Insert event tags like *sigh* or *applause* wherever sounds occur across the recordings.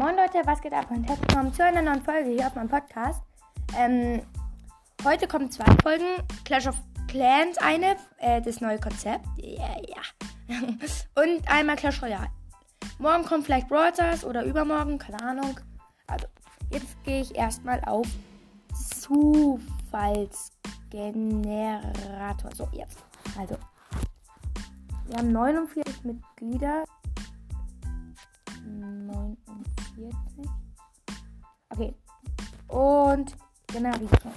moin Leute, was geht ab und herzlich willkommen zu einer neuen Folge hier auf meinem Podcast. Ähm, heute kommen zwei Folgen, Clash of Clans eine, äh, das neue Konzept, ja, ja. *laughs* und einmal Clash Royale. Morgen kommt vielleicht Brawl oder übermorgen, keine Ahnung. Also, jetzt gehe ich erstmal auf Zufallsgenerator. So, jetzt. Also, wir haben 49 Mitglieder. 49. Okay. Und Generation.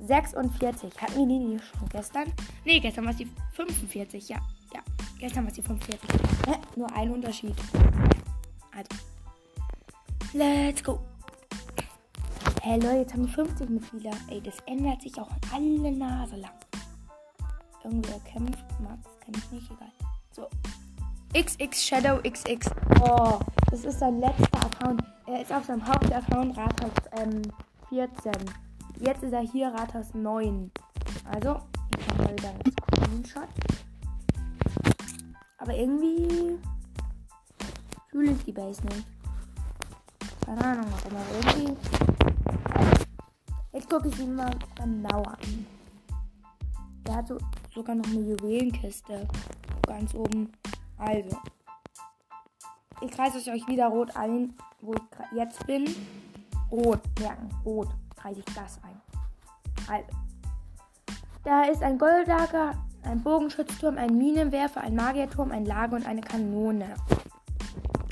46. Hatten wir die nicht schon gestern? Nee, gestern war es die 45. Ja, ja. Gestern war es die 45. Hä? Nur ein Unterschied. Also. Let's go. Hey Leute, jetzt haben wir 50 Mitglieder. Ey, das ändert sich auch alle Nase lang. Irgendwer kämpft. Max kämpft nicht, egal. XX Shadow XX. Oh, das ist sein letzter Account. Er ist auf seinem Hauptaccount Rathaus ähm, 14. Jetzt ist er hier Rathaus 9. Also, ich mache mal wieder einen Screenshot. Aber irgendwie fühle ich die Base nicht. Keine Ahnung, aber irgendwie. Jetzt gucke ich ihn mal genauer an. Der hat so, sogar noch eine Juwelenkiste. Ganz oben. Also. Ich kreise euch wieder rot ein, wo ich jetzt bin. Rot, merken, rot. Kreise ich das ein. Also. Da ist ein Goldager, ein Bogenschützturm, ein Minenwerfer, ein Magierturm, ein Lager und eine Kanone.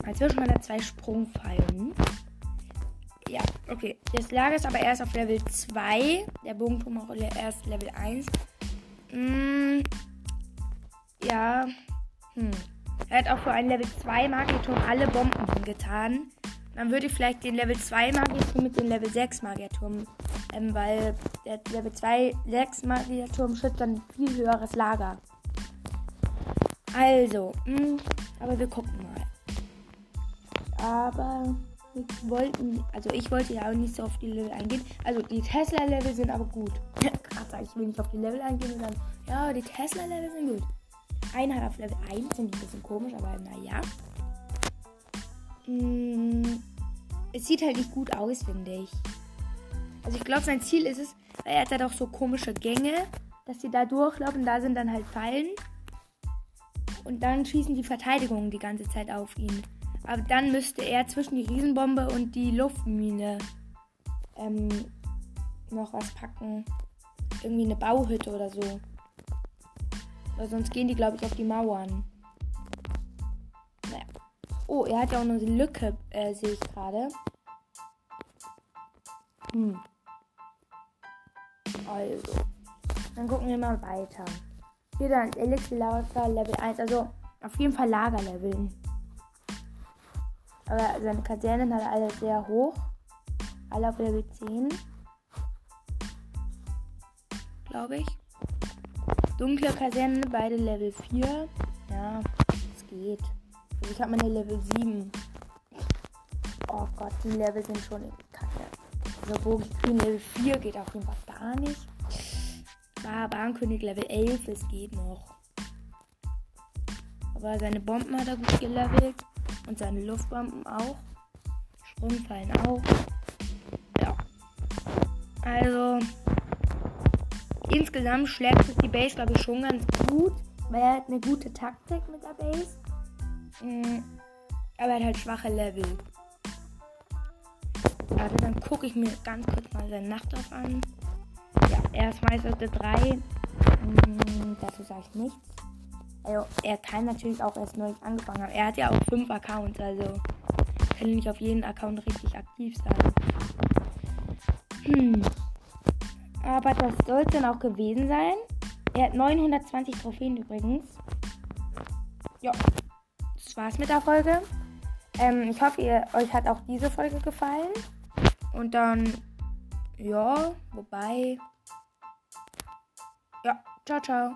Dazwischen waren da zwei Sprungpfeilen. Ja, okay. Das Lager ist aber erst auf Level 2. Der Bogenturm auch erst Level 1. Hm. Ja. Hm. Er hat auch für einen Level 2 Magierturm alle Bomben hingetan. Dann würde ich vielleicht den Level 2 Magierturm mit dem Level 6 Magierturm. Ähm, weil der Level 2 6 Magierturm schützt dann ein viel höheres Lager. Also, mh, hm, aber wir gucken mal. Aber wir wollten, also ich wollte ja auch nicht so auf die Level eingehen. Also die Tesla-Level sind aber gut. *laughs* Gerade ich will nicht auf die Level eingehen und dann, ja, die Tesla-Level sind gut. Einer hat auf Level 1, sind ein bisschen komisch, aber naja. Mm, es sieht halt nicht gut aus, finde ich. Also ich glaube, sein Ziel ist es, weil er hat ja doch so komische Gänge, dass sie da durchlaufen, da sind dann halt Fallen. Und dann schießen die Verteidigungen die ganze Zeit auf ihn. Aber dann müsste er zwischen die Riesenbombe und die Luftmine ähm, noch was packen. Irgendwie eine Bauhütte oder so. Weil sonst gehen die, glaube ich, auf die Mauern. Naja. Oh, er hat ja auch noch eine Lücke, äh, sehe ich gerade. Hm. Also. Dann gucken wir mal weiter. Hier dann Elixir Lager Level 1. Also auf jeden Fall Lagerleveln. Aber seine Kasernen hat er alle sehr hoch. Alle auf Level 10. Glaube ich. Dunkle Kaserne, beide Level 4. Ja, es geht. Also ich habe meine Level 7. Oh Gott, die Level sind schon kacke. Also Bogenkönig Level 4 geht auf jeden Fall gar nicht. Bahnkönig Level 11, es geht noch. Aber seine Bomben hat er gut gelevelt. Und seine Luftbomben auch. Sprungfallen auch. Insgesamt schlägt sich die Base, glaube ich, schon ganz gut. Weil er hat eine gute Taktik mit der Base. Mhm. Aber er hat halt schwache Level. Also dann gucke ich mir ganz kurz mal seine Nacht auf an. Ja, er ist Meister 3. Mhm, dazu sage ich nichts. Also, er kann natürlich auch erst neu angefangen haben. Er hat ja auch fünf Accounts, also kann nicht auf jeden Account richtig aktiv sein. Hm. *clears throat* Aber das soll es dann auch gewesen sein. Er hat 920 Trophäen übrigens. Ja, das war's mit der Folge. Ähm, ich hoffe, ihr, euch hat auch diese Folge gefallen. Und dann, ja, wobei. Ja, ciao, ciao.